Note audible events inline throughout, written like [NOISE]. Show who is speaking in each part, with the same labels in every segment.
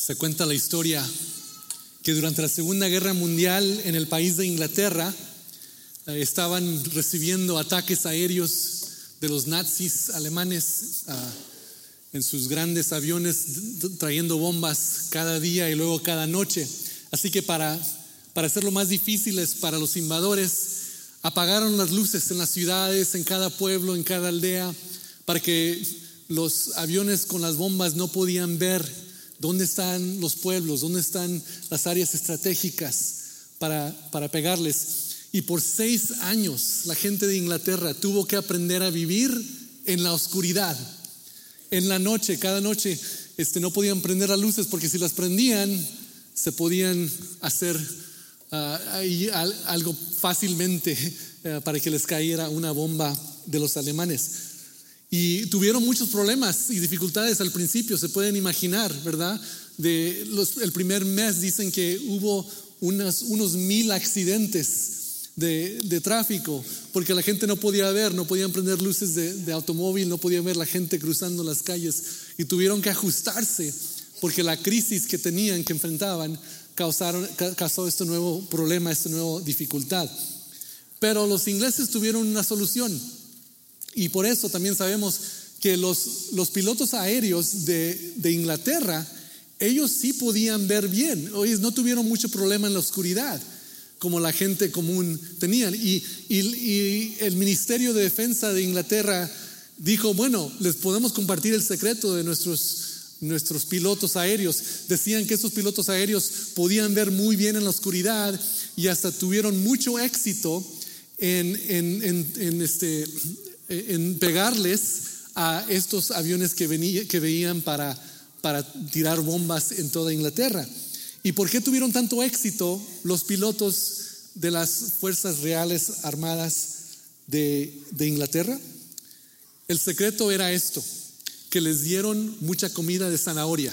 Speaker 1: Se cuenta la historia que durante la Segunda Guerra Mundial en el país de Inglaterra eh, estaban recibiendo ataques aéreos de los nazis alemanes ah, en sus grandes aviones trayendo bombas cada día y luego cada noche. Así que para, para hacerlo más difíciles para los invadores, apagaron las luces en las ciudades, en cada pueblo, en cada aldea, para que los aviones con las bombas no podían ver dónde están los pueblos, dónde están las áreas estratégicas para, para pegarles. Y por seis años la gente de Inglaterra tuvo que aprender a vivir en la oscuridad. En la noche, cada noche, este, no podían prender las luces porque si las prendían se podían hacer ah, algo fácilmente eh, para que les cayera una bomba de los alemanes. Y tuvieron muchos problemas y dificultades al principio, se pueden imaginar, ¿verdad? De el primer mes dicen que hubo unos, mil accidentes de, tráfico, porque la gente no podía ver, no podían prender luces de, automóvil, no podían ver la gente cruzando las calles y tuvieron que ajustarse porque la crisis que tenían, que enfrentaban, causaron, causó este nuevo problema, esta nueva dificultad. Pero los ingleses tuvieron una solución y por eso también sabemos que los, los pilotos aéreos de, de, Inglaterra, ellos sí podían ver bien, ellos no tuvieron mucho problema en la oscuridad como la gente común tenían. Y, y, el Ministerio de Defensa de Inglaterra dijo, bueno, les podemos compartir el secreto de nuestros, nuestros pilotos aéreos. Decían que esos pilotos aéreos podían ver muy bien en la oscuridad y hasta tuvieron mucho éxito en, este, en pegarles a estos aviones que, que veían para, para tirar bombas en toda Inglaterra. ¿Y por qué tuvieron tanto éxito los pilotos de las Fuerzas Reales Armadas de, de Inglaterra? El secreto era esto, que les dieron mucha comida de zanahoria.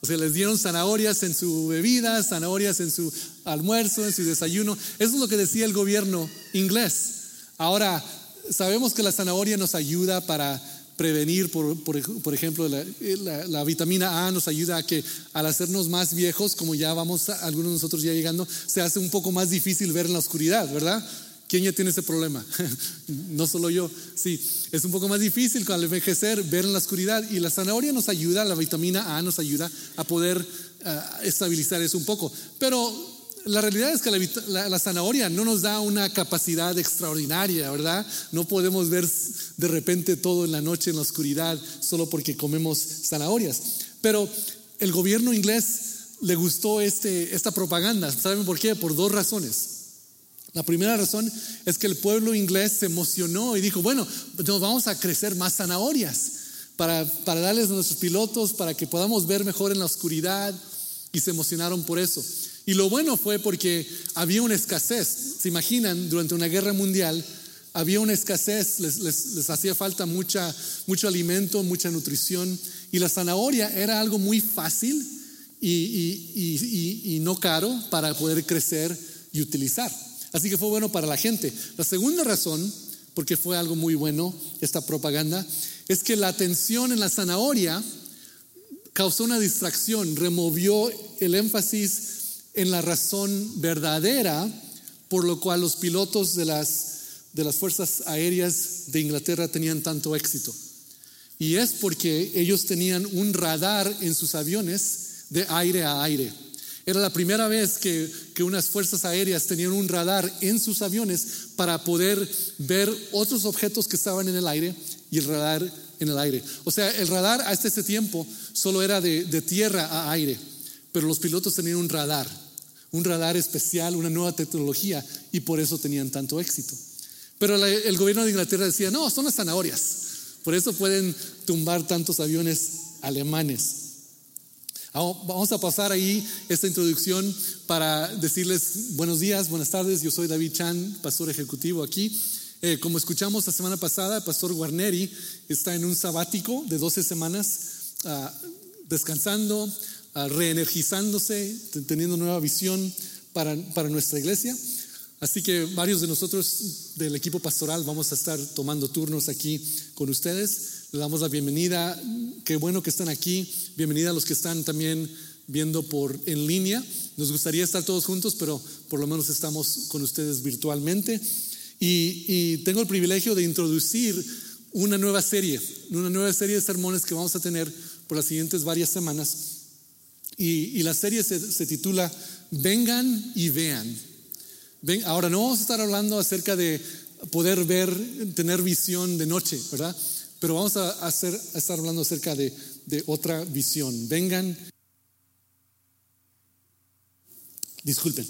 Speaker 1: O sea, les dieron zanahorias en su bebida, zanahorias en su almuerzo, en su desayuno. Eso es lo que decía el gobierno inglés. Ahora, Sabemos que la zanahoria nos ayuda para prevenir, por, por, ejemplo, la, vitamina A nos ayuda a que al hacernos más viejos, como ya vamos, algunos de nosotros ya llegando, se hace un poco más difícil ver en la oscuridad, ¿verdad? ¿Quién ya tiene ese problema? [LAUGHS] no solo yo, sí, es un poco más difícil al envejecer ver en la oscuridad y la zanahoria nos ayuda, la vitamina A nos ayuda a poder eh, estabilizar eso un poco, pero la realidad es que la, zanahoria no nos da una capacidad extraordinaria, ¿verdad? No podemos ver de repente todo en la noche en la oscuridad solo porque comemos zanahorias. Pero el gobierno inglés le gustó este, esta propaganda. ¿Saben por qué? Por dos razones. La primera razón es que el pueblo inglés se emocionó y dijo, bueno, nos vamos a crecer más zanahorias para, para darles a nuestros pilotos, para que podamos ver mejor en la oscuridad. Y se emocionaron por eso. Y lo bueno fue porque había una escasez. ¿Se imaginan? Durante una guerra mundial había una escasez, les, hacía falta mucha, mucho alimento, mucha nutrición. Y la zanahoria era algo muy fácil y, no caro para poder crecer y utilizar. Así que fue bueno para la gente. La segunda razón, porque fue algo muy bueno esta propaganda, es que la atención en la zanahoria causó una distracción, removió el énfasis en la razón verdadera por lo cual los pilotos de las, de las fuerzas aéreas de Inglaterra tenían tanto éxito. Y es porque ellos tenían un radar en sus aviones de aire a aire. Era la primera vez que, que, unas fuerzas aéreas tenían un radar en sus aviones para poder ver otros objetos que estaban en el aire y el radar en el aire. O sea, el radar hasta ese tiempo solo era de, de tierra a aire, pero los pilotos tenían un radar un radar especial, una nueva tecnología, y por eso tenían tanto éxito. Pero el gobierno de Inglaterra decía, no, son las zanahorias, por eso pueden tumbar tantos aviones alemanes. Vamos a pasar ahí esta introducción para decirles buenos días, buenas tardes. Yo soy David Chan, pastor ejecutivo aquí. Eh, como escuchamos la semana pasada, el pastor Guarneri está en un sabático de 12 semanas ah, descansando, reenergizándose, teniendo nueva visión para, para nuestra iglesia. Así que varios de nosotros del equipo pastoral vamos a estar tomando turnos aquí con ustedes. Le damos la bienvenida. Qué bueno que están aquí. Bienvenida a los que están también viendo por en línea. Nos gustaría estar todos juntos, pero por lo menos estamos con ustedes virtualmente. Y, tengo el privilegio de introducir una nueva serie, una nueva serie de sermones que vamos a tener por las siguientes varias semanas. Y, la serie se, titula Vengan y vean. Ahora no vamos a estar hablando acerca de poder ver, tener visión de noche, ¿verdad? Pero vamos a, hacer, a estar hablando acerca de, de otra visión. Vengan. Disculpen.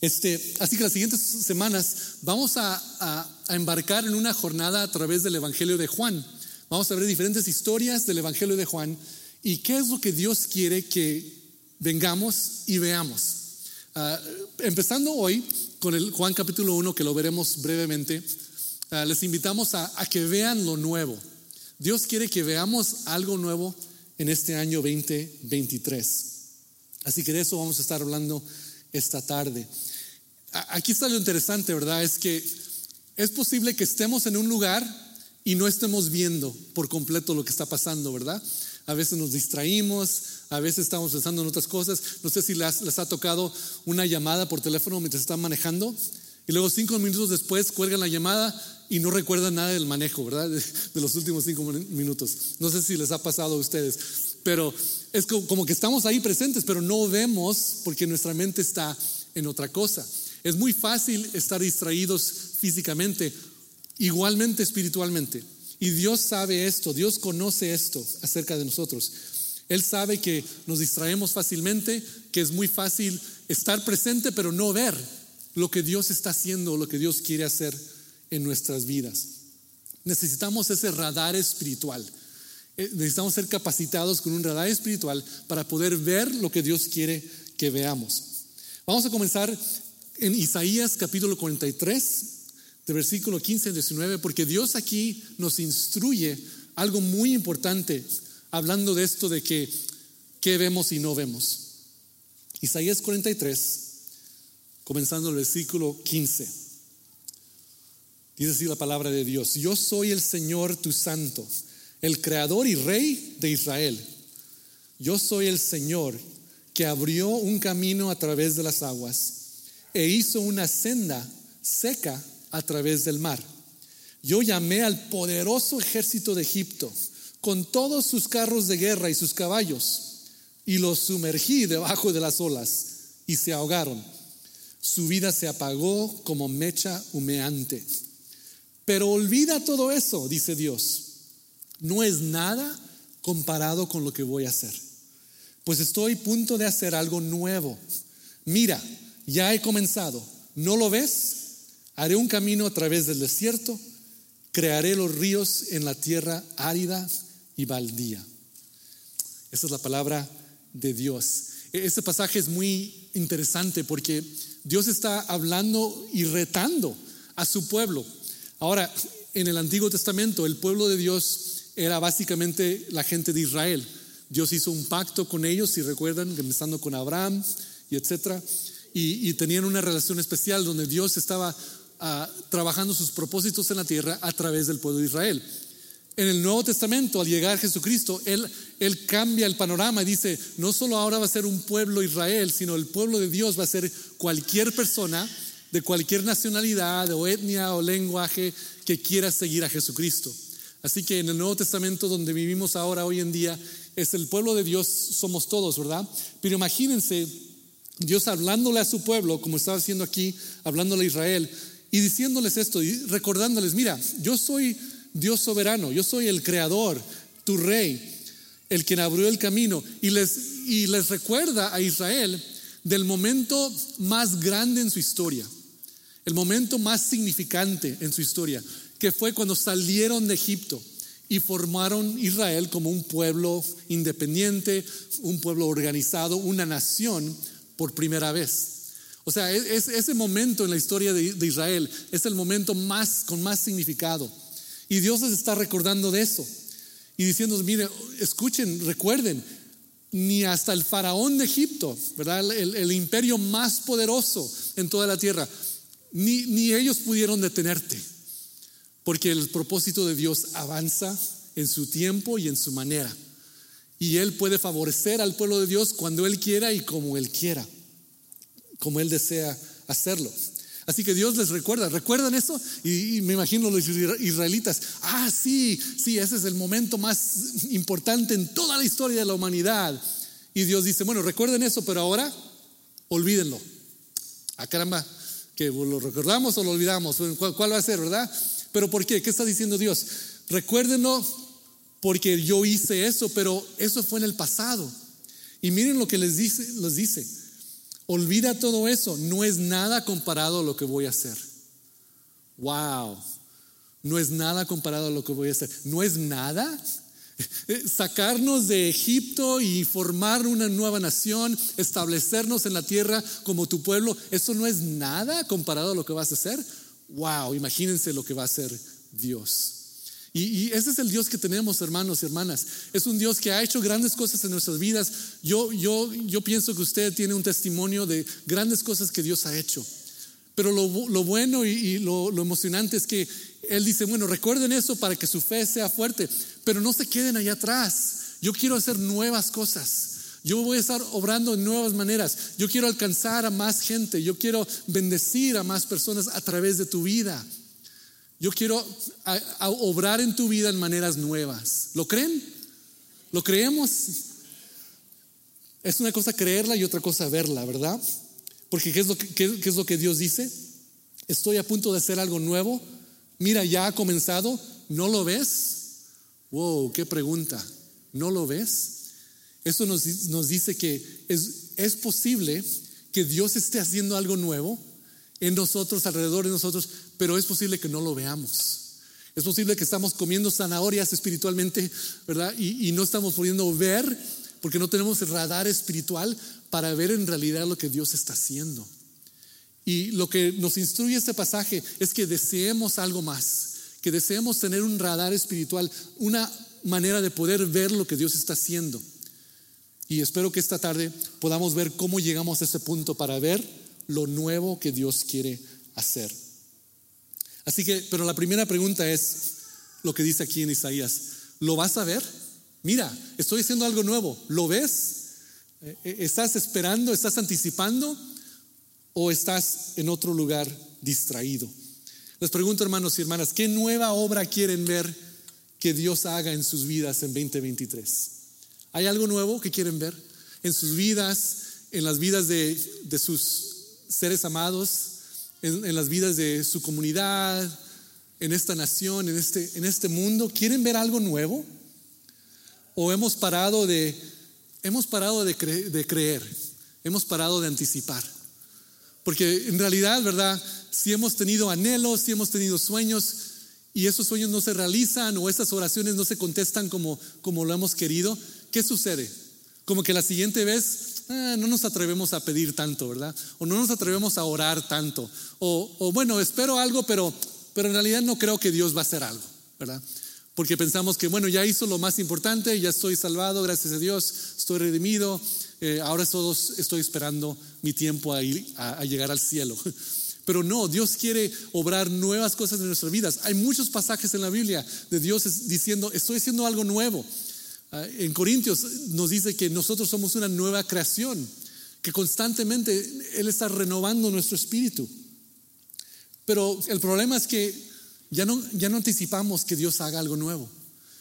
Speaker 1: Este, así que las siguientes semanas vamos a, a, embarcar en una jornada a través del Evangelio de Juan. Vamos a ver diferentes historias del Evangelio de Juan y qué es lo que Dios quiere que vengamos y veamos. Ah, empezando hoy con el Juan capítulo 1, que lo veremos brevemente, ah, les invitamos a, a que vean lo nuevo. Dios quiere que veamos algo nuevo en este año 2023. Así que de eso vamos a estar hablando esta tarde. Aquí está lo interesante, ¿verdad? Es que es posible que estemos en un lugar y no estemos viendo por completo lo que está pasando, ¿verdad? A veces nos distraímos, a veces estamos pensando en otras cosas. No sé si les, ha tocado una llamada por teléfono mientras están manejando y luego cinco minutos después cuelgan la llamada y no recuerdan nada del manejo, ¿verdad? De, los últimos cinco minutos. No sé si les ha pasado a ustedes, pero es como que estamos ahí presentes, pero no vemos porque nuestra mente está en otra cosa. Es muy fácil estar distraídos físicamente, igualmente espiritualmente. Y Dios sabe esto, Dios conoce esto acerca de nosotros. Él sabe que nos distraemos fácilmente, que es muy fácil estar presente pero no ver lo que Dios está haciendo, lo que Dios quiere hacer en nuestras vidas. Necesitamos ese radar espiritual. Eh, necesitamos ser capacitados con un radar espiritual para poder ver lo que Dios quiere que veamos. Vamos a comenzar en Isaías capítulo 43, de versículo 15 al 19, porque Dios aquí nos instruye algo muy importante hablando de esto de que vemos y no vemos. Isaías 43, comenzando el versículo 15. Dice así la palabra de Dios, yo soy el Señor tu santo, el creador y rey de Israel. Yo soy el Señor que abrió un camino a través de las aguas e hizo una senda seca a través del mar. Yo llamé al poderoso ejército de Egipto con todos sus carros de guerra y sus caballos y los sumergí debajo de las olas y se ahogaron su vida se apagó como mecha humeante. Pero olvida todo eso, dice Dios. No es nada comparado con lo que voy a hacer. Pues estoy a punto de hacer algo nuevo. Mira, ya he comenzado. ¿No lo ves? Haré un camino a través del desierto. Crearé los ríos en la tierra árida y baldía. Esa es la palabra de Dios. E-, este pasaje es muy interesante porque Dios está hablando y retando a su pueblo. Ahora, en el Antiguo Testamento, el pueblo de Dios era básicamente la gente de Israel. Dios hizo un pacto con ellos, si recuerdan, empezando con Abraham y etcétera, y, tenían una relación especial donde Dios estaba trabajando sus propósitos en la tierra a través del pueblo de Israel. En el Nuevo Testamento, al llegar Jesucristo, él, él cambia el panorama y dice, no solo ahora va a ser un pueblo Israel, sino el pueblo de Dios va a ser cualquier persona de cualquier nacionalidad o etnia o lenguaje que quiera seguir a Jesucristo. Así que en el Nuevo Testamento donde vivimos ahora, hoy en día, es el pueblo de Dios, somos todos, ¿verdad? Pero imagínense Dios hablándole a su pueblo, como estaba haciendo aquí, hablándole a Israel, y diciéndoles esto, y recordándoles, mira, yo soy Dios soberano, yo soy el creador, tu rey, el quien abrió el camino. Y les, y les recuerda a Israel del momento más grande en su historia, el momento más significante en su historia, que fue cuando salieron de Egipto y formaron Israel como un pueblo independiente, un pueblo organizado, una nación por primera vez. O sea, es, ese momento en la historia de, Israel es el momento más con más significado. Y Dios les está recordando de eso y diciendo, mire, escuchen, recuerden, ni hasta el faraón de Egipto, ¿verdad? El, imperio más poderoso en toda la tierra, ni, ni ellos pudieron detenerte, porque el propósito de Dios avanza en su tiempo y en su manera. Y Él puede favorecer al pueblo de Dios cuando Él quiera y como Él quiera, como Él desea hacerlo. Así que Dios les recuerda, ¿recuerdan eso? Y, me imagino los israelitas, ah, sí, sí, ese es el momento más importante en toda la historia de la humanidad. Y Dios dice, bueno, recuerden eso, pero ahora olvídenlo. Ah, caramba, que lo recordamos o lo olvidamos, ¿Cuál, ¿cuál, va a ser, verdad? Pero ¿por qué? ¿Qué está diciendo Dios? Recuérdenlo porque yo hice eso, pero eso fue en el pasado. Y miren lo que les dice, les dice. Olvida todo eso, no es nada comparado a lo que voy a hacer. Wow, no es nada comparado a lo que voy a hacer. No es nada. Sacarnos de Egipto y formar una nueva nación, establecernos en la tierra como tu pueblo, eso no es nada comparado a lo que vas a hacer. Wow, imagínense lo que va a hacer Dios. Y, ese es el Dios que tenemos, hermanos y hermanas. Es un Dios que ha hecho grandes cosas en nuestras vidas. Yo, yo, yo pienso que usted tiene un testimonio de grandes cosas que Dios ha hecho. Pero lo, bueno y, lo, lo, emocionante es que Él dice, bueno, recuerden eso para que su fe sea fuerte, pero no se queden allá atrás. Yo quiero hacer nuevas cosas. Yo voy a estar obrando en nuevas maneras. Yo quiero alcanzar a más gente. Yo quiero bendecir a más personas a través de tu vida. Yo quiero obrar en tu vida en maneras nuevas. ¿Lo creen? ¿Lo creemos? Es una cosa creerla y otra cosa verla, ¿verdad? Porque ¿qué es lo que, qué es lo que Dios dice? Estoy a punto de hacer algo nuevo. Mira, ya ha comenzado. ¿No lo ves? Wow, qué pregunta. ¿No lo ves? Eso nos, nos dice que es, es posible que Dios esté haciendo algo nuevo en nosotros, alrededor de nosotros, pero es posible que no lo veamos. Es posible que estamos comiendo zanahorias espiritualmente, ¿verdad? Y, no estamos pudiendo ver porque no tenemos el radar espiritual para ver en realidad lo que Dios está haciendo. Y lo que nos instruye este pasaje es que deseemos algo más, que deseemos tener un radar espiritual, una manera de poder ver lo que Dios está haciendo. Y espero que esta tarde podamos ver cómo llegamos a ese punto para ver lo nuevo que Dios quiere hacer. Así que, pero la primera pregunta es lo que dice aquí en Isaías. ¿Lo vas a ver? Mira, estoy haciendo algo nuevo. ¿Lo ves? Eh, eh, ¿Estás esperando? ¿Estás anticipando? ¿O estás en otro lugar distraído? Les pregunto, hermanos y hermanas, ¿qué nueva obra quieren ver que Dios haga en sus vidas en 2023? ¿Hay algo nuevo que quieren ver en sus vidas, en las vidas de, de sus seres amados, en, las vidas de su comunidad, en esta nación, en este, en este mundo? ¿Quieren ver algo nuevo? ¿O hemos parado de, hemos parado de, creer? Hemos parado de anticipar. Porque en realidad, ¿verdad? Si hemos tenido anhelos, si hemos tenido sueños y esos sueños no se realizan o esas oraciones no se contestan como, como lo hemos querido, ¿qué sucede? Como que la siguiente vez Ah, no nos atrevemos a pedir tanto, ¿verdad? O no nos atrevemos a orar tanto. O, bueno, espero algo, pero, pero en realidad no creo que Dios va a hacer algo, ¿verdad? Porque pensamos que, bueno, ya hizo lo más importante, ya estoy salvado, gracias a Dios, estoy redimido, eh, ahora todos estoy esperando mi tiempo a, ir, a llegar al cielo. [LAUGHS] Pero no, Dios quiere obrar nuevas cosas en nuestras vidas. Hay muchos pasajes en la Biblia de Dios diciendo, estoy haciendo algo nuevo. Ah, en Corintios nos dice que nosotros somos una nueva creación, que constantemente Él está renovando nuestro espíritu. Pero el problema es que ya no, ya no anticipamos que Dios haga algo nuevo.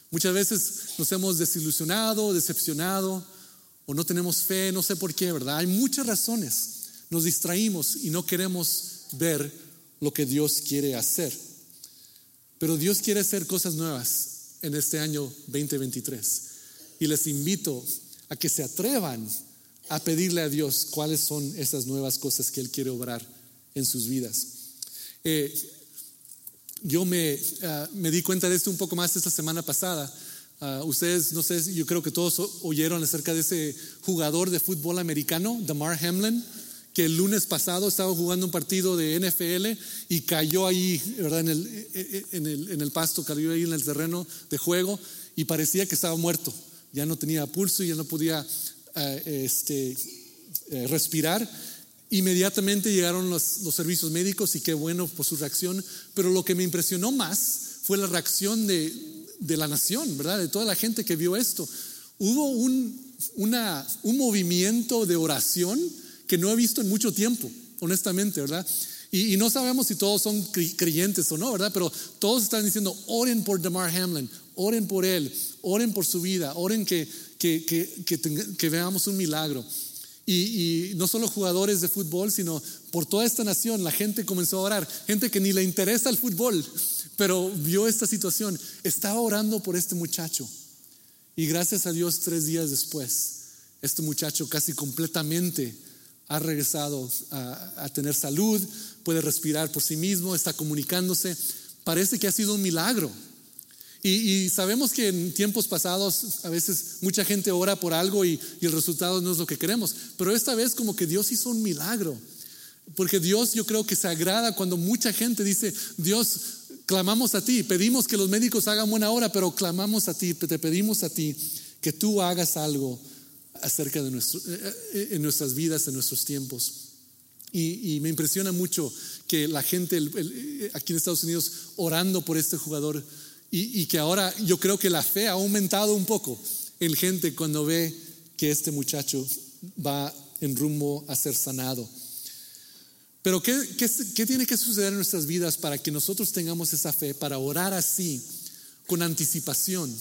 Speaker 1: Muchas veces nos hemos desilusionado, decepcionado, o no tenemos fe, no sé por qué, ¿verdad? Hay muchas razones. Nos distraímos y no queremos ver lo que Dios quiere hacer. Pero Dios quiere hacer cosas nuevas en este año 2023. Y les invito a que se atrevan a pedirle a Dios cuáles son esas nuevas cosas que Él quiere obrar en sus vidas. Eh, yo me, ah, me, di cuenta de esto un poco más esta semana pasada. Ah, ustedes, no sé, yo creo que todos oyeron acerca de ese jugador de fútbol americano, Damar Hamlin, que el lunes pasado estaba jugando un partido de NFL y cayó ahí, ¿verdad? En el, eh, eh, en el, en el pasto, cayó ahí en el terreno de juego y parecía que estaba muerto ya no tenía pulso, y ya no podía eh, este, eh, respirar. Inmediatamente llegaron los, servicios médicos y qué bueno por su reacción, pero lo que me impresionó más fue la reacción de, la nación, ¿verdad? De toda la gente que vio esto. hubo un, una, un movimiento de oración que no he visto en mucho tiempo, honestamente, ¿verdad? Y, no sabemos si todos son creyentes o no, ¿verdad? Pero todos están diciendo, oren por Damar Hamlin, oren por él, oren por su vida, oren que, que, que, veamos un milagro. Y, y, no solo jugadores de fútbol, sino por toda esta nación, la gente comenzó a orar, gente que ni le interesa el fútbol, pero vio esta situación, estaba orando por este muchacho. Y gracias a Dios, tres días después, este muchacho casi completamente ha regresado a, tener salud, puede respirar por sí mismo, está comunicándose. Parece que ha sido un milagro. Y, sabemos que en tiempos pasados a veces mucha gente ora por algo y, el resultado no es lo que queremos, pero esta vez como que Dios hizo un milagro. Porque Dios yo creo que se agrada cuando mucha gente dice, Dios, clamamos a ti, pedimos que los médicos hagan buena hora, pero clamamos a ti, te pedimos a ti que tú hagas algo acerca de nuestro, eh, eh, en nuestras vidas, en nuestros tiempos. Y, me impresiona mucho que la gente eh, aquí en Estados Unidos orando por este jugador y, que ahora yo creo que la fe ha aumentado un poco en gente cuando ve que este muchacho va en rumbo a ser sanado. Pero ¿qué, qué, tiene que suceder en nuestras vidas para que nosotros tengamos esa fe, para orar así, con anticipación,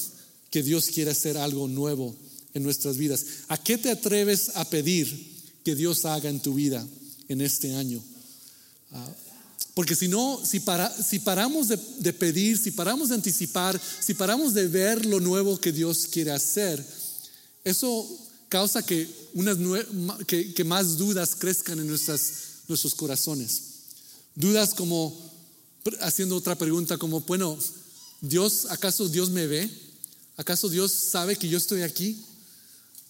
Speaker 1: que Dios quiere hacer algo nuevo en nuestras vidas? ¿A qué te atreves a pedir que Dios haga en tu vida en este año? Porque si no, si, para, si paramos de, pedir, si paramos de anticipar, si paramos de ver lo nuevo que Dios quiere hacer, eso causa que, unas que, que más dudas crezcan en nuestras nuestros corazones. Dudas como, haciendo otra pregunta como, bueno, Dios, ¿acaso Dios me ve? ¿Acaso Dios sabe que yo estoy aquí?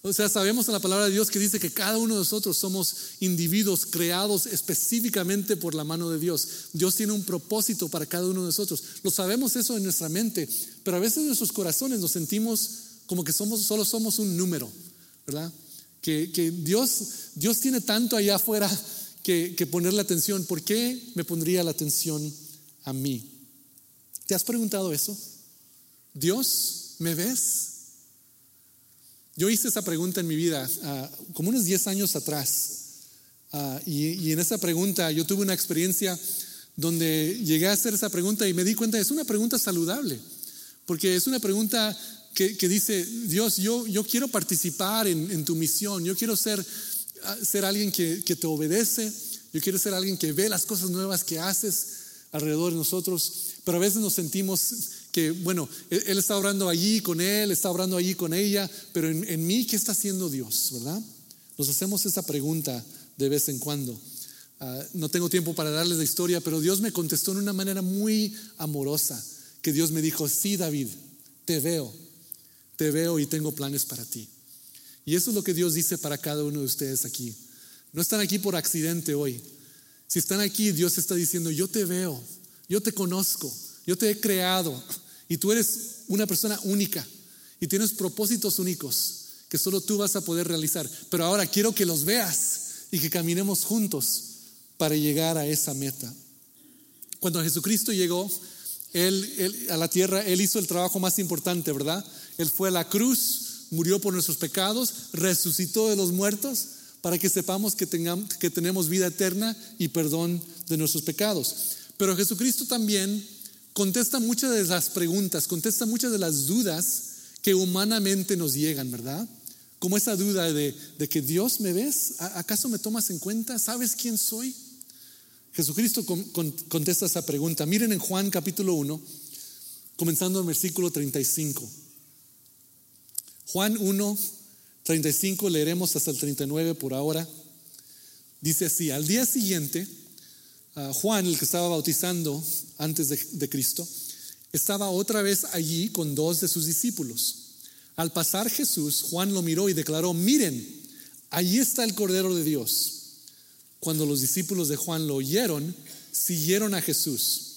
Speaker 1: O sea, sabemos en la palabra de Dios que dice que cada uno de nosotros somos individuos creados específicamente por la mano de Dios. Dios tiene un propósito para cada uno de nosotros. Lo sabemos eso en nuestra mente, pero a veces en nuestros corazones nos sentimos como que somos, solo somos un número, ¿verdad? Que, que Dios, Dios tiene tanto allá afuera que, que ponerle atención. ¿Por qué me pondría la atención a mí? ¿Te has preguntado eso? Dios, ¿me ves? Yo hice esa pregunta en mi vida ah, como unos 10 años atrás. Ah, y, en esa pregunta yo tuve una experiencia donde llegué a hacer esa pregunta y me di cuenta, es una pregunta saludable, porque es una pregunta que, dice, Dios, yo, quiero participar en, tu misión, yo quiero ser ser alguien que, te obedece, yo quiero ser alguien que ve las cosas nuevas que haces alrededor de nosotros, pero a veces nos sentimos que, bueno, Él, está orando allí con Él, está orando allí con ella, pero en, mí, ¿qué está haciendo Dios? ¿Verdad? Nos hacemos esa pregunta de vez en cuando. Ah, no tengo tiempo para darles la historia, pero Dios me contestó en una manera muy amorosa, que Dios me dijo, sí, David, te veo, te veo y tengo planes para ti. Y eso es lo que Dios dice para cada uno de ustedes aquí. No están aquí por accidente hoy. Si están aquí, Dios está diciendo, yo te veo, yo te conozco, yo te he creado y tú eres una persona única y tienes propósitos únicos que solo tú vas a poder realizar. Pero ahora quiero que los veas y que caminemos juntos para llegar a esa meta. Cuando Jesucristo llegó a la tierra, Él hizo el trabajo más importante, ¿verdad? Él fue a la cruz, murió por nuestros pecados, resucitó de los muertos para que sepamos que, tengamos, que tenemos vida eterna y perdón de nuestros pecados. Pero Jesucristo también contesta muchas de las preguntas, contesta muchas de las dudas que humanamente nos llegan, ¿verdad? Como esa duda de, que Dios me ves, ¿acaso me tomas en cuenta? ¿Sabes quién soy? Jesucristo contesta esa pregunta. Miren en Juan capítulo 1, comenzando en versículo 35. Juan 1, 35, leeremos hasta el 39 por ahora. Dice así, al día siguiente, Juan, el que estaba bautizando antes de, de Cristo, estaba otra vez allí con dos de sus discípulos. Al pasar Jesús, Juan lo miró y declaró, miren, allí está el Cordero de Dios. Cuando los discípulos de Juan lo oyeron, siguieron a Jesús.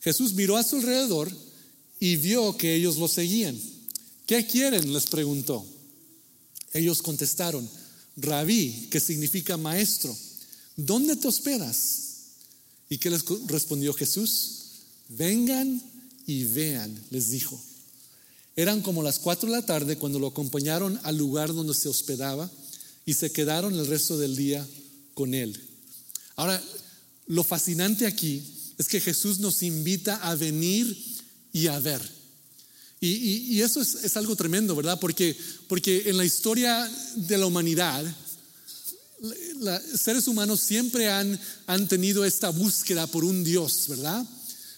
Speaker 1: Jesús miró a su alrededor y vio que ellos lo seguían. ¿Qué quieren? les preguntó. Ellos contestaron, rabí, que significa maestro, ¿dónde te hospedas? ¿Y qué les respondió Jesús? Vengan y vean, les dijo. Eran como las cuatro de la tarde cuando lo acompañaron al lugar donde se hospedaba y se quedaron el resto del día con él. Ahora, lo fascinante aquí es que Jesús nos invita a venir y a ver. Y, eso es, algo tremendo, ¿verdad? Porque, porque en la historia de la humanidad, los seres humanos siempre han, han tenido esta búsqueda por un Dios, ¿verdad?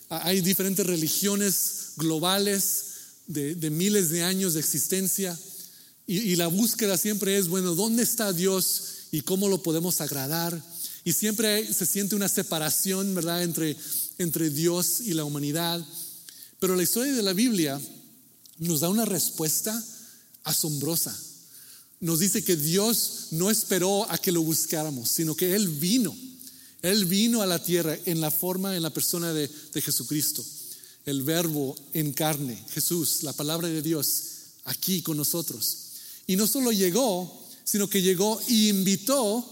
Speaker 1: Hay diferentes religiones globales de, miles de años de existencia y, y, la búsqueda siempre es, bueno, ¿dónde está Dios y cómo lo podemos agradar? Y siempre se siente una separación, ¿verdad?, entre, entre Dios y la humanidad. Pero la historia de la Biblia nos da una respuesta asombrosa. Nos dice que Dios no esperó a que lo buscáramos, sino que Él vino. Él vino a la tierra en la forma, en la persona de, de Jesucristo. El verbo en carne, Jesús, la palabra de Dios, aquí con nosotros. Y no solo llegó, sino que llegó y invitó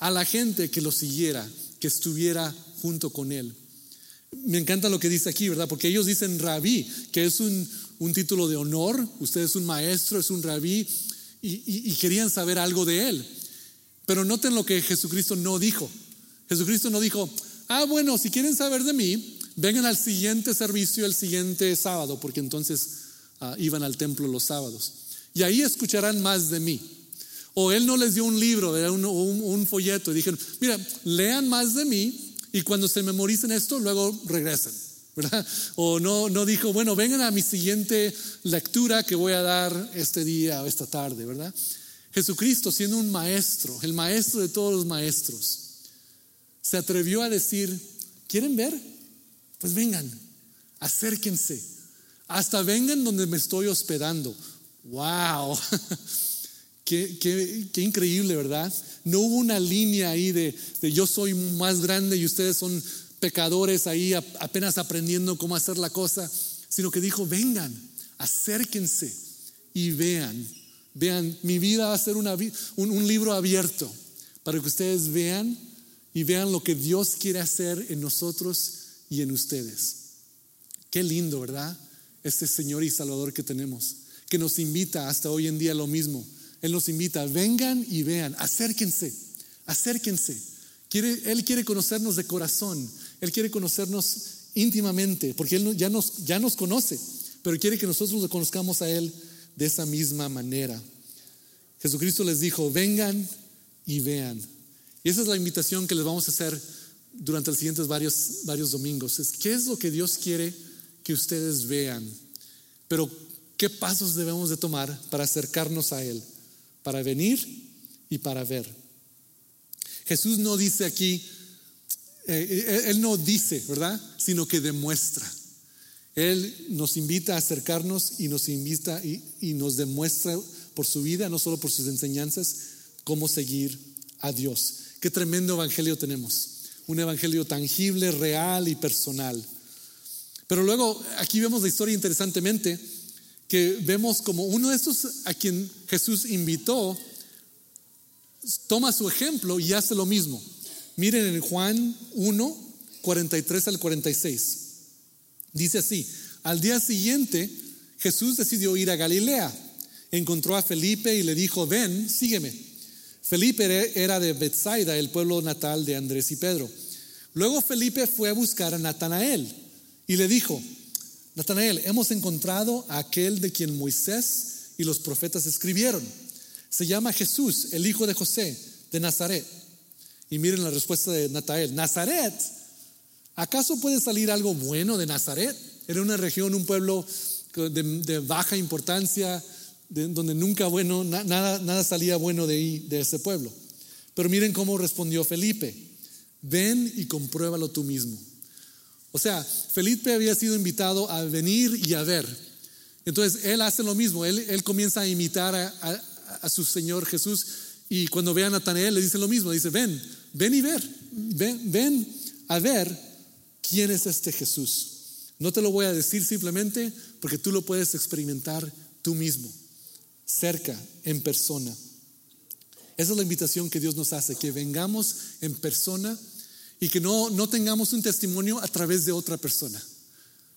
Speaker 1: a la gente que lo siguiera, que estuviera junto con él. Me encanta lo que dice aquí, ¿verdad? Porque ellos dicen rabí, que es un, título de honor, usted es un maestro, es un rabí, y, querían saber algo de él. Pero noten lo que Jesucristo no dijo. Jesucristo no dijo, ah, bueno, si quieren saber de mí, vengan al siguiente servicio el siguiente sábado, porque entonces ah, iban al templo los sábados. Y ahí escucharán más de mí. O él no les dio un libro, un, un, folleto y dijeron, mira, lean más de mí y cuando se memoricen esto, luego regresen. ¿Verdad? O no, no dijo, bueno, vengan a mi siguiente lectura que voy a dar este día o esta tarde, ¿verdad? Jesucristo, siendo un maestro, el maestro de todos los maestros, se atrevió a decir, ¿quieren ver? Pues vengan, acérquense, hasta vengan donde me estoy hospedando. ¡Wow! [LAUGHS] Qué, increíble, ¿verdad? No hubo una línea ahí de, yo soy más grande y ustedes son pecadores ahí apenas aprendiendo cómo hacer la cosa, sino que dijo, vengan, acérquense y vean, vean, mi vida va a ser un, un libro abierto para que ustedes vean y vean lo que Dios quiere hacer en nosotros y en ustedes. Qué lindo, ¿verdad? Este Señor y Salvador que tenemos, que nos invita hasta hoy en día lo mismo él nos invita, vengan y vean, acérquense, acérquense. él quiere conocernos de corazón, Él quiere conocernos íntimamente, porque Él ya nos, ya nos conoce, pero quiere que nosotros lo conozcamos a Él de esa misma manera. Jesucristo les dijo, vengan y vean. Y esa es la invitación que les vamos a hacer durante los siguientes varios, varios domingos. Es qué es lo que Dios quiere que ustedes vean, pero qué pasos debemos de tomar para acercarnos a Él para venir y para ver. Jesús no dice aquí, eh, eh, Él no dice, ¿verdad? Sino que demuestra. Él nos invita a acercarnos y nos invita y, nos demuestra por su vida, no solo por sus enseñanzas, cómo seguir a Dios. Qué tremendo evangelio tenemos. Un evangelio tangible, real y personal. Pero luego aquí vemos la historia interesantemente que vemos como uno de esos a quien Jesús invitó, toma su ejemplo y hace lo mismo. Miren en Juan 1, 43 al 46. Dice así, al día siguiente Jesús decidió ir a Galilea. Encontró a Felipe y le dijo, ven, sígueme. Felipe era de Bethsaida, el pueblo natal de Andrés y Pedro. Luego Felipe fue a buscar a Natanael y le dijo, Natanael, hemos encontrado a aquel de quien Moisés y los profetas escribieron. Se llama Jesús, el hijo de José, de Nazaret. Y miren la respuesta de Natanael. Nazaret, ¿acaso puede salir algo bueno de Nazaret? Era una región, un pueblo de, baja importancia, donde nunca bueno, nada, nada salía bueno de, de ese pueblo. Pero miren cómo respondió Felipe. Ven y compruébalo tú mismo. O sea, Felipe había sido invitado a venir y a ver. Entonces, él hace lo mismo, él, comienza a imitar a, su Señor Jesús y cuando ve a Natanael le dice lo mismo, dice, ven, ven y ver, ven, ven a ver quién es este Jesús. No te lo voy a decir simplemente porque tú lo puedes experimentar tú mismo, cerca, en persona. Esa es la invitación que Dios nos hace, que vengamos en persona y que no, no tengamos un testimonio a través de otra persona.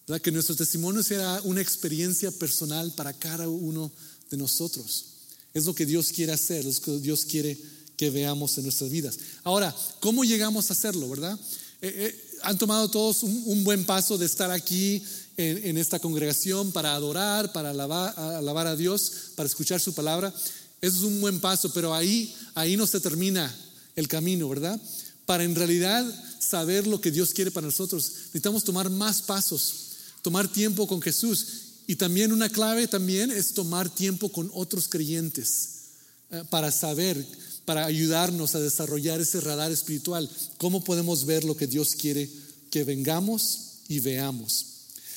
Speaker 1: ¿verdad? Que nuestro testimonio sea una experiencia personal para cada uno de nosotros. Es lo que Dios quiere hacer, es lo que Dios quiere que veamos en nuestras vidas. Ahora, ¿cómo llegamos a hacerlo, verdad? Eh, eh, han tomado todos un, buen paso de estar aquí en, esta congregación para adorar, para alabar, a Dios, para escuchar su palabra. Eso es un buen paso, pero ahí, ahí no se termina el camino, ¿verdad? Para en realidad saber lo que Dios quiere para nosotros, necesitamos tomar más pasos, tomar tiempo con Jesús. Y también una clave también es tomar tiempo con otros creyentes eh, para saber para ayudarnos a desarrollar ese radar espiritual. ¿Cómo podemos ver lo que Dios quiere que vengamos y veamos?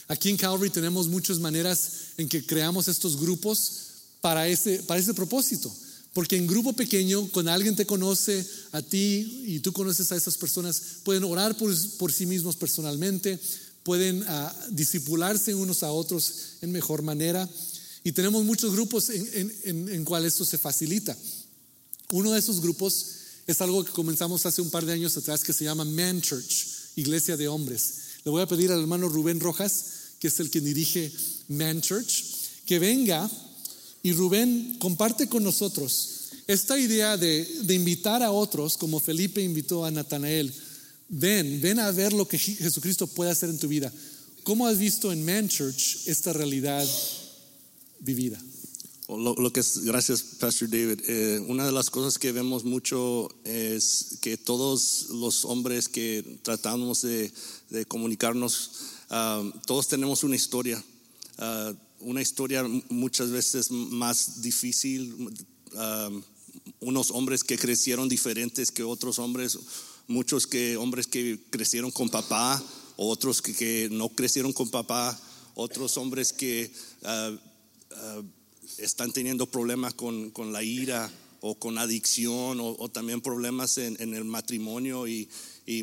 Speaker 1: Aquí en Calvary tenemos muchas maneras en que creamos estos grupos para ese, para ese propósito. Porque en grupo pequeño, cuando alguien te conoce a ti y tú conoces a esas personas, pueden orar por, por sí mismos personalmente, pueden uh, disipularse unos a otros en mejor manera. Y tenemos muchos grupos en, en, en, en cual esto se facilita. Uno de esos grupos es algo que comenzamos hace un par de años atrás que se llama Man Church, Iglesia de Hombres. Le voy a pedir al hermano Rubén Rojas, que es el que dirige Man Church, que venga y Rubén comparte con nosotros esta idea de, de invitar a otros, como Felipe invitó a Natanael. Ven, ven a ver lo que Jesucristo puede hacer en tu vida. ¿Cómo has visto en Man Church esta realidad vivida?
Speaker 2: Lo, que es, gracias, Pastor David. Eh, una de las cosas que vemos mucho es que todos los hombres que tratamos de, comunicarnos, um, todos tenemos una historia. Uh, una historia muchas veces más difícil. Um, unos hombres que crecieron diferentes que otros hombres, muchos que hombres que crecieron con papá, otros que, no crecieron con papá, otros hombres que están teniendo problemas con, con la ira o con adicción o, también problemas en, el matrimonio y,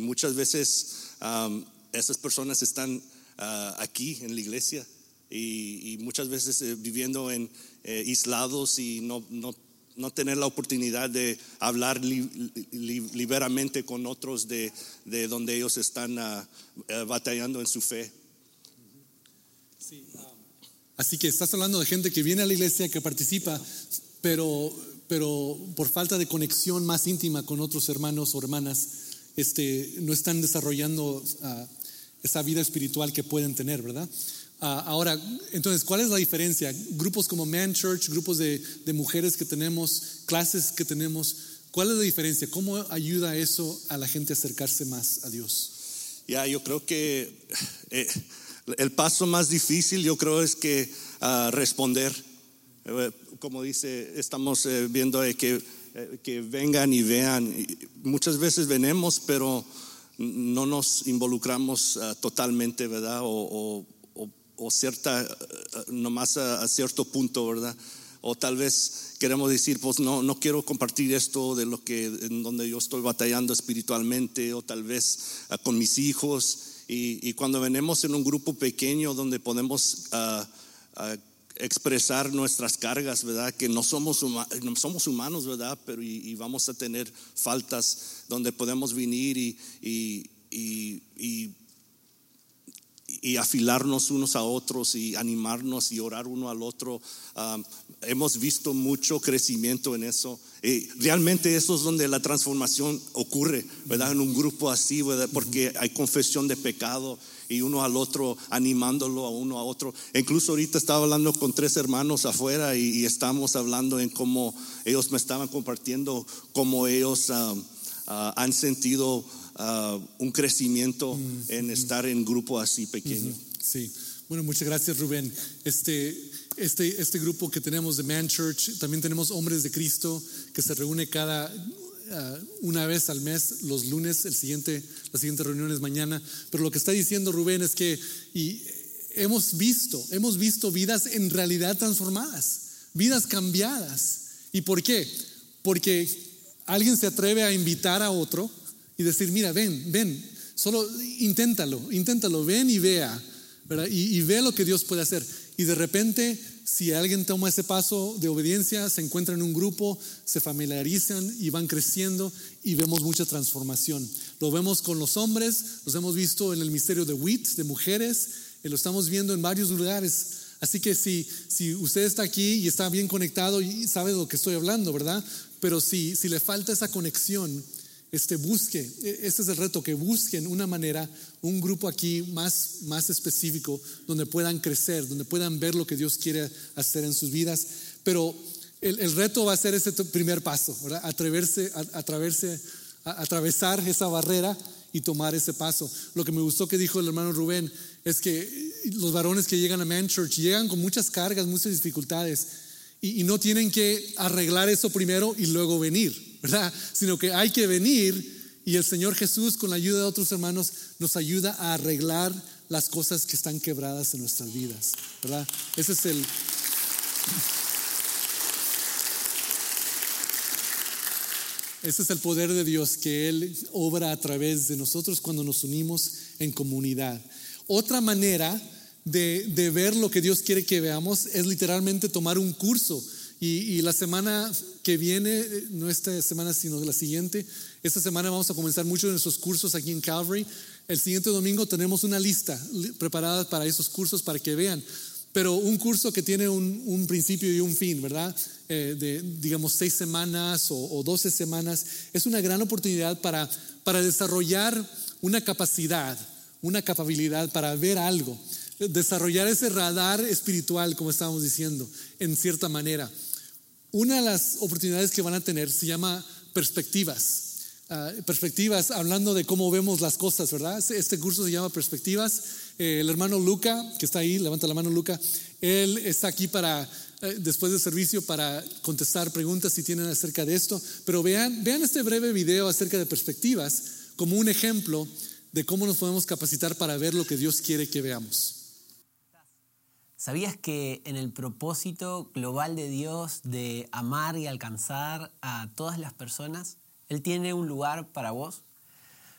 Speaker 2: muchas veces esas personas están ah, aquí en la iglesia y, muchas veces eh, viviendo en eh, aislados y no, no, no, tener la oportunidad de hablar liberamente con otros de, de donde ellos están ah, eh, batallando en su fe.
Speaker 1: Así que estás hablando de gente que viene a la iglesia, que participa, pero, pero por falta de conexión más íntima con otros hermanos o hermanas, este, no están desarrollando ah, esa vida espiritual que pueden tener, ¿verdad? Ah, ahora, entonces, ¿cuál es la diferencia? Grupos como Man Church, grupos de, de mujeres que tenemos, clases que tenemos, ¿cuál es la diferencia? ¿Cómo ayuda eso a la gente a acercarse más a Dios?
Speaker 2: Ya, yo creo que... Eh, el paso más difícil yo creo es que ah, responder. Eh, como dice, estamos eh, viendo que, eh, que vengan y vean. Muchas veces venimos, pero no nos involucramos ah, totalmente, ¿verdad? O, o, cierta, nomás a, a, cierto punto, ¿verdad? O tal vez queremos decir, pues no, no quiero compartir esto de lo que, en donde yo estoy batallando espiritualmente, o tal vez ah, con mis hijos y, cuando venimos en un grupo pequeño donde podemos ah, ah, expresar nuestras cargas, ¿verdad? Que no somos, no somos humanos, ¿verdad? Pero y, vamos a tener faltas donde podemos venir y, y afilarnos unos a otros y animarnos y orar uno al otro. Ah, hemos visto mucho crecimiento en eso. Y realmente eso es donde la transformación ocurre, ¿verdad? En un grupo así, ¿verdad? Porque hay confesión de pecado y uno al otro animándolo a uno a otro. incluso ahorita estaba hablando con tres hermanos afuera y, estamos hablando en cómo ellos me estaban compartiendo cómo ellos ah, ah, han sentido ah, un crecimiento en estar en grupo así pequeño.
Speaker 1: Sí. Bueno, muchas gracias Rubén. Este, este, este grupo que tenemos de Man Church, también tenemos Hombres de Cristo que se reúne cada uh, una vez al mes, los lunes, el siguiente, la siguiente reunión es mañana. Pero lo que está diciendo Rubén es que y hemos visto, hemos visto vidas en realidad transformadas, vidas cambiadas. ¿Y por qué? Porque alguien se atreve a invitar a otro y decir, mira, ven, ven, solo inténtalo, inténtalo, ven y vea, ¿verdad? Y, y ve lo que Dios puede hacer. Y de repente, si alguien toma ese paso de obediencia, se encuentra en un grupo, se familiarizan y van creciendo y vemos mucha transformación. Lo vemos con los hombres, los hemos visto en el misterio de WIT, de mujeres, Eh, lo estamos viendo en varios lugares. Así que si, si usted está aquí y está bien conectado y sabe de lo que estoy hablando, ¿verdad? Pero si, si le falta esa conexión, este, busque, e, este es el reto, que busquen una manera, un grupo aquí más, más específico, donde puedan crecer, donde puedan ver lo que Dios quiere hacer en sus vidas. Pero el, el reto va a ser ese primer paso. Atreverse, a, atravesar esa barrera y tomar ese paso. Lo que me gustó que dijo el hermano Rubén es que los varones que llegan a Man Church llegan con muchas cargas, muchas dificultades y no tienen que arreglar eso primero y luego venir. Sino que hay que venir y el Señor Jesús con la ayuda de otros hermanos nos ayuda a arreglar las cosas que están quebradas en nuestras vidas, ¿verdad? Ese es el... Ese es el poder de Dios que Él obra a través de nosotros cuando nos unimos en comunidad. Otra manera de, ver lo que Dios quiere que veamos es literalmente tomar un curso. Y, la semana que viene, eh, no esta semana, sino la siguiente. Esta semana vamos a comenzar muchos de nuestros cursos aquí en Calvary. El siguiente domingo tenemos una lista preparada para esos cursos para que vean. Pero un curso que tiene un, principio y un fin, ¿verdad? Eh, de, digamos, seis semanas o, doce semanas, es una gran oportunidad para, para desarrollar una capacidad, una capacidad para ver algo, desarrollar ese radar espiritual, como estábamos diciendo, en cierta manera. Una de las oportunidades que van a tener se llama perspectivas. Ah, perspectivas, hablando de cómo vemos las cosas, ¿verdad? Este curso se llama Perspectivas. Eh, el hermano Luca, que está ahí, levanta la mano Luca, él está aquí para, eh, después del servicio, para contestar preguntas si tienen acerca de esto. Pero vean, vean este breve video acerca de perspectivas como un ejemplo de cómo nos podemos capacitar para ver lo que Dios quiere que veamos.
Speaker 3: ¿Sabías que en el propósito global de Dios de amar y alcanzar a todas las personas, Él tiene un lugar para vos?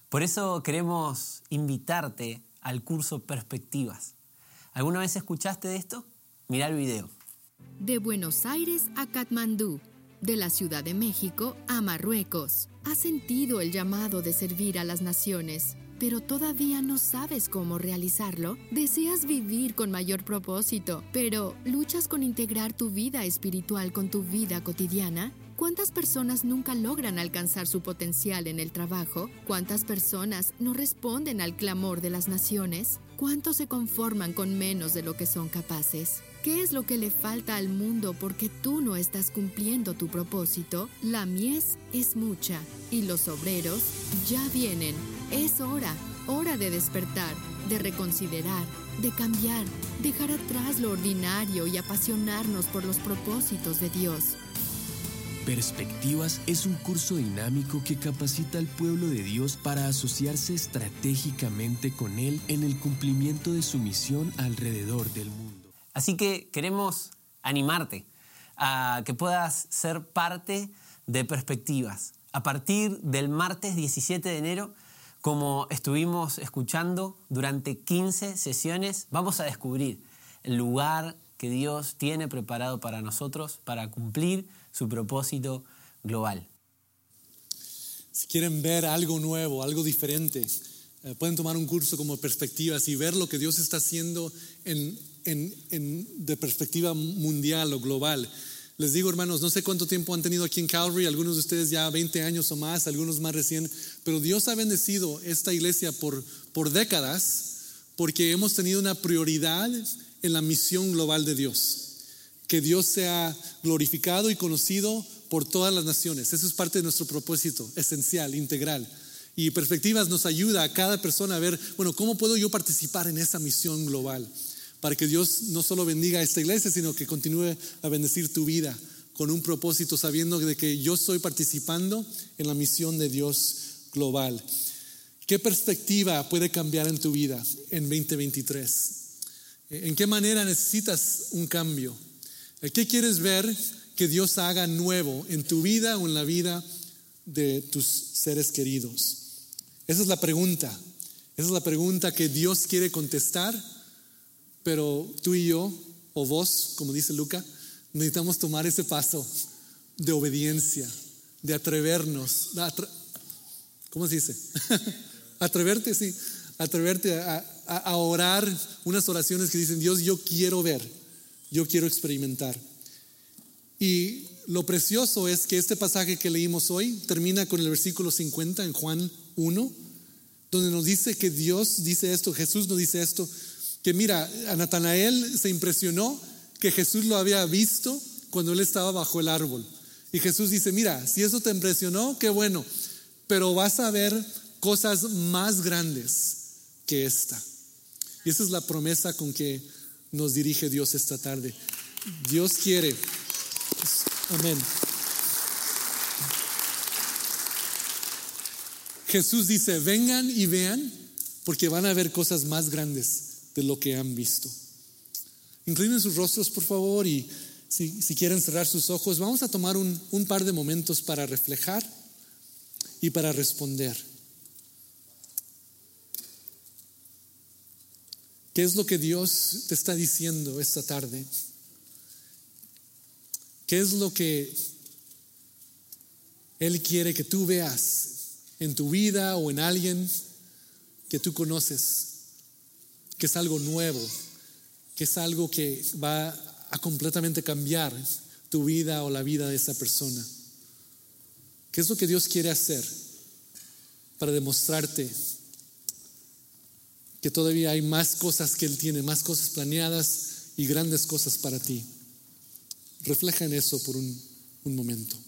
Speaker 3: Por eso queremos invitarte al curso Perspectivas. ¿Alguna vez escuchaste de esto? Mira el video.
Speaker 4: De Buenos Aires a Katmandú, de la Ciudad de México a Marruecos. ¿Has sentido el llamado de servir a las naciones? Pero todavía no sabes cómo realizarlo? ¿Deseas vivir con mayor propósito, pero luchas con integrar tu vida espiritual con tu vida cotidiana? ¿Cuántas personas nunca logran alcanzar su potencial en el trabajo? ¿Cuántas personas no responden al clamor de las naciones? ¿Cuántos se conforman con menos de lo que son capaces? ¿Qué es lo que le falta al mundo porque tú no estás cumpliendo tu propósito? La mies es mucha y los obreros ya vienen. Es hora, hora de despertar, de reconsiderar, de cambiar, dejar atrás lo ordinario y apasionarnos por los propósitos de Dios.
Speaker 5: Perspectivas es un curso dinámico que capacita al pueblo de Dios para asociarse estratégicamente con Él en el cumplimiento de su misión alrededor del mundo.
Speaker 3: Así que queremos animarte a que puedas ser parte de Perspectivas. A partir del martes 17 de enero, como estuvimos escuchando durante 15 sesiones, vamos a descubrir el lugar que Dios tiene preparado para nosotros para cumplir su propósito global.
Speaker 1: Si quieren ver algo nuevo, algo diferente, eh, pueden tomar un curso como perspectivas y ver lo que Dios está haciendo en, en, de perspectiva mundial o global. Les digo, hermanos, no sé cuánto tiempo han tenido aquí en Calvary, algunos de ustedes ya 20 años o más, algunos más recién, pero Dios ha bendecido esta iglesia por, por décadas porque hemos tenido una prioridad en la misión global de Dios que Dios sea glorificado y conocido por todas las naciones. Eso es parte de nuestro propósito esencial, integral. Y Perspectivas nos ayuda a cada persona a ver, bueno, ¿cómo puedo yo participar en esa misión global? Para que Dios no solo bendiga a esta iglesia, sino que continúe a bendecir tu vida con un propósito, sabiendo de que yo estoy participando en la misión de Dios global. ¿Qué perspectiva puede cambiar en tu vida en 2023? ¿En qué manera necesitas un cambio? ¿Qué quieres ver que Dios haga nuevo en tu vida o en la vida de tus seres queridos? Esa es la pregunta. Esa es la pregunta que Dios quiere contestar, pero tú y yo, o vos, como dice Luca, necesitamos tomar ese paso de obediencia, de atrevernos. ¿Cómo se dice? [LAUGHS] Atreverte, sí. Atreverte a, orar unas oraciones que dicen, Dios, yo quiero ver, yo quiero experimentar. Y lo precioso es que este pasaje que leímos hoy termina con el versículo 50 en Juan 1, donde nos dice que Dios dice esto, Jesús nos dice esto, que mira, a Natanael se impresionó que Jesús lo había visto cuando él estaba bajo el árbol. Y Jesús dice, mira, si eso te impresionó, qué bueno, pero vas a ver cosas más grandes que esta. Y esa es la promesa con que nos dirige Dios esta tarde. Dios quiere. Amén. Jesús dice, vengan y vean, porque van a ver cosas más grandes de lo que han visto. Inclinen sus rostros, por favor, y si, quieren cerrar sus ojos, vamos a tomar un par de momentos para reflejar y para responder. ¿Qué es lo que Dios te está diciendo esta tarde? ¿Qué es lo que Él quiere que tú veas en tu vida o en alguien que tú conoces? Que es algo nuevo, que es algo que va a completamente cambiar tu vida o la vida de esa persona. ¿Qué es lo que Dios quiere hacer para demostrarte que todavía hay más cosas que Él tiene, más cosas planeadas y grandes cosas para ti? Refleja en eso por un, un momento.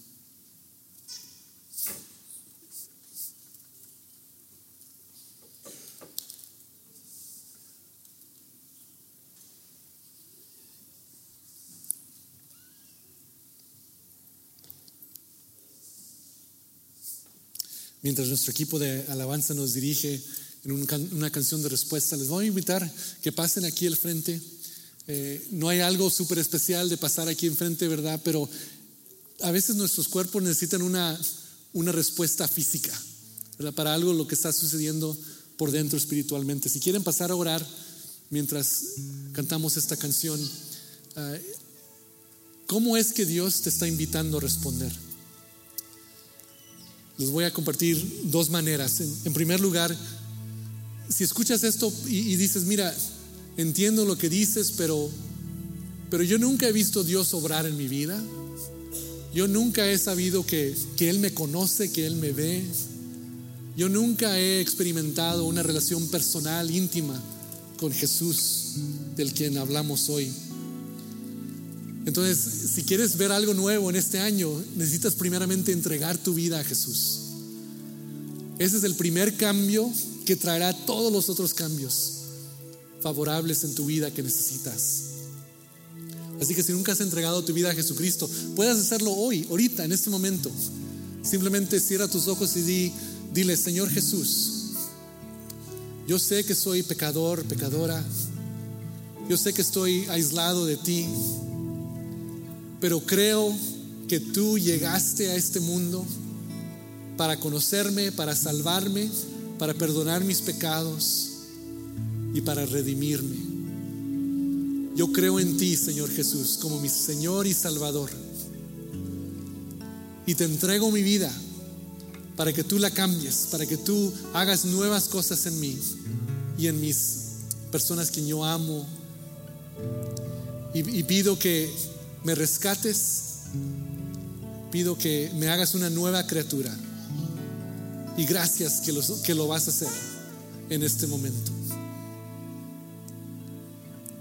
Speaker 1: Mientras nuestro equipo de alabanza nos dirige en una canción de respuesta, les voy a invitar que pasen aquí al frente. Eh, no hay algo súper especial de pasar aquí enfrente, ¿verdad? Pero a veces nuestros cuerpos necesitan una, una respuesta física, ¿verdad? Para algo lo que está sucediendo por dentro espiritualmente. Si quieren pasar a orar mientras cantamos esta canción, ah, ¿cómo es que Dios te está invitando a responder? Les voy a compartir dos maneras. En, primer lugar, si escuchas esto y, y dices, mira, entiendo lo que dices, pero, pero yo nunca he visto Dios obrar en mi vida. Yo nunca he sabido que, que Él me conoce, que Él me ve. Yo nunca he experimentado una relación personal, íntima con Jesús, del quien hablamos hoy. Entonces, si quieres ver algo nuevo en este año, necesitas primeramente entregar tu vida a Jesús. Ese es el primer cambio que traerá todos los otros cambios favorables en tu vida que necesitas. Así que si nunca has entregado tu vida a Jesucristo, puedes hacerlo hoy, ahorita, en este momento. Simplemente cierra tus ojos y di, dile, Señor Jesús, yo sé que soy pecador, pecadora. Yo sé que estoy aislado de ti, pero creo que tú llegaste a este mundo para conocerme, para salvarme, para perdonar mis pecados y para redimirme. Yo creo en ti, Señor Jesús, como mi Señor y Salvador. Y te entrego mi vida para que tú la cambies, para que tú hagas nuevas cosas en mí y en mis personas que yo amo. Y, y pido que me rescates, pido que me hagas una nueva criatura. Y gracias que lo, que lo vas a hacer en este momento.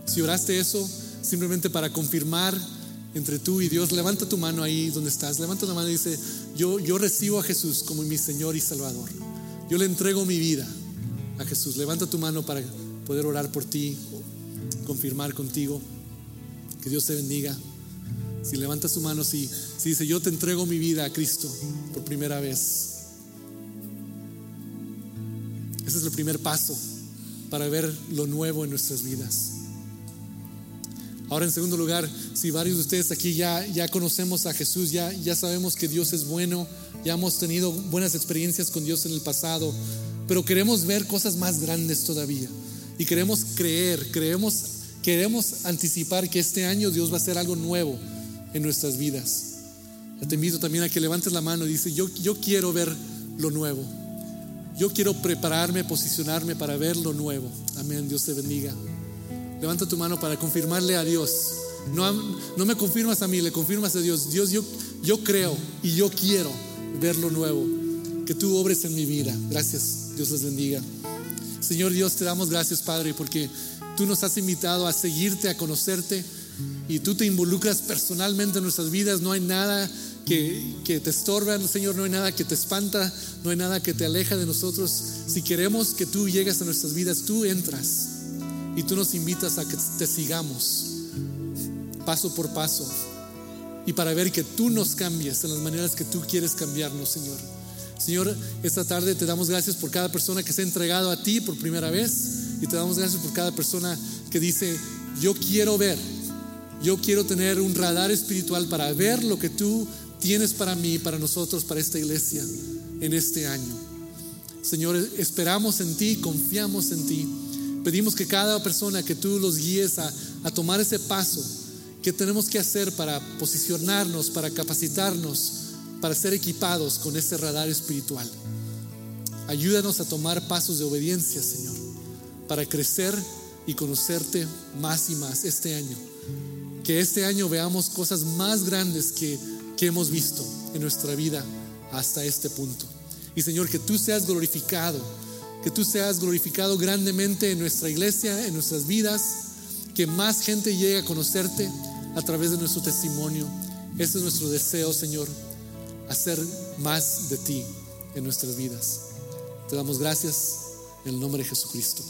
Speaker 1: Si oraste eso, simplemente para confirmar entre tú y Dios, levanta tu mano ahí donde estás, levanta tu mano y dice, yo, yo recibo a Jesús como mi Señor y Salvador. Yo le entrego mi vida a Jesús. Levanta tu mano para poder orar por ti, confirmar contigo. Que Dios te bendiga. Si levanta su mano, si, si dice, yo te entrego mi vida a Cristo por primera vez. Ese es el primer paso para ver lo nuevo en nuestras vidas. Ahora, en segundo lugar, si varios de ustedes aquí ya, ya conocemos a Jesús, ya, ya sabemos que Dios es bueno, ya hemos tenido buenas experiencias con Dios en el pasado, pero queremos ver cosas más grandes todavía. Y queremos creer, queremos anticipar que este año Dios va a hacer algo nuevo en nuestras vidas. Te invito también a que levantes la mano y dice, yo, yo quiero ver lo nuevo. Yo quiero prepararme, posicionarme para ver lo nuevo. Amén, Dios te bendiga. Levanta tu mano para confirmarle a Dios. No, no me confirmas a mí, le confirmas a Dios. Dios, yo, yo creo y yo quiero ver lo nuevo. Que tú obres en mi vida. Gracias, Dios les bendiga. Señor Dios, te damos gracias, Padre, porque tú nos has invitado a seguirte, a conocerte y tú te involucras personalmente en nuestras vidas. No hay nada que, que, te estorba, Señor, no hay nada que te espanta, no hay nada que te aleja de nosotros. Si queremos que tú llegues a nuestras vidas, tú entras y tú nos invitas a que te sigamos paso por paso y para ver que tú nos cambies en las maneras que tú quieres cambiarnos, Señor. Señor, esta tarde te damos gracias por cada persona que se ha entregado a ti por primera vez y te damos gracias por cada persona que dice, yo quiero ver, yo quiero tener un radar espiritual para ver lo que tú tienes para mí, para nosotros, para esta iglesia en este año. Señor, esperamos en ti, confiamos en ti. Pedimos que cada persona que tú los guíes a, a tomar ese paso que tenemos que hacer para posicionarnos, para capacitarnos, para ser equipados con ese radar espiritual. Ayúdanos a tomar pasos de obediencia, Señor, para crecer y conocerte más y más este año. Que este año veamos cosas más grandes que, que hemos visto en nuestra vida hasta este punto. Y Señor, que tú seas glorificado, que tú seas glorificado grandemente en nuestra iglesia, en nuestras vidas, que más gente llegue a conocerte a través de nuestro testimonio. Ese es nuestro deseo, Señor, hacer más de ti en nuestras vidas. Te damos gracias en el nombre de Jesucristo.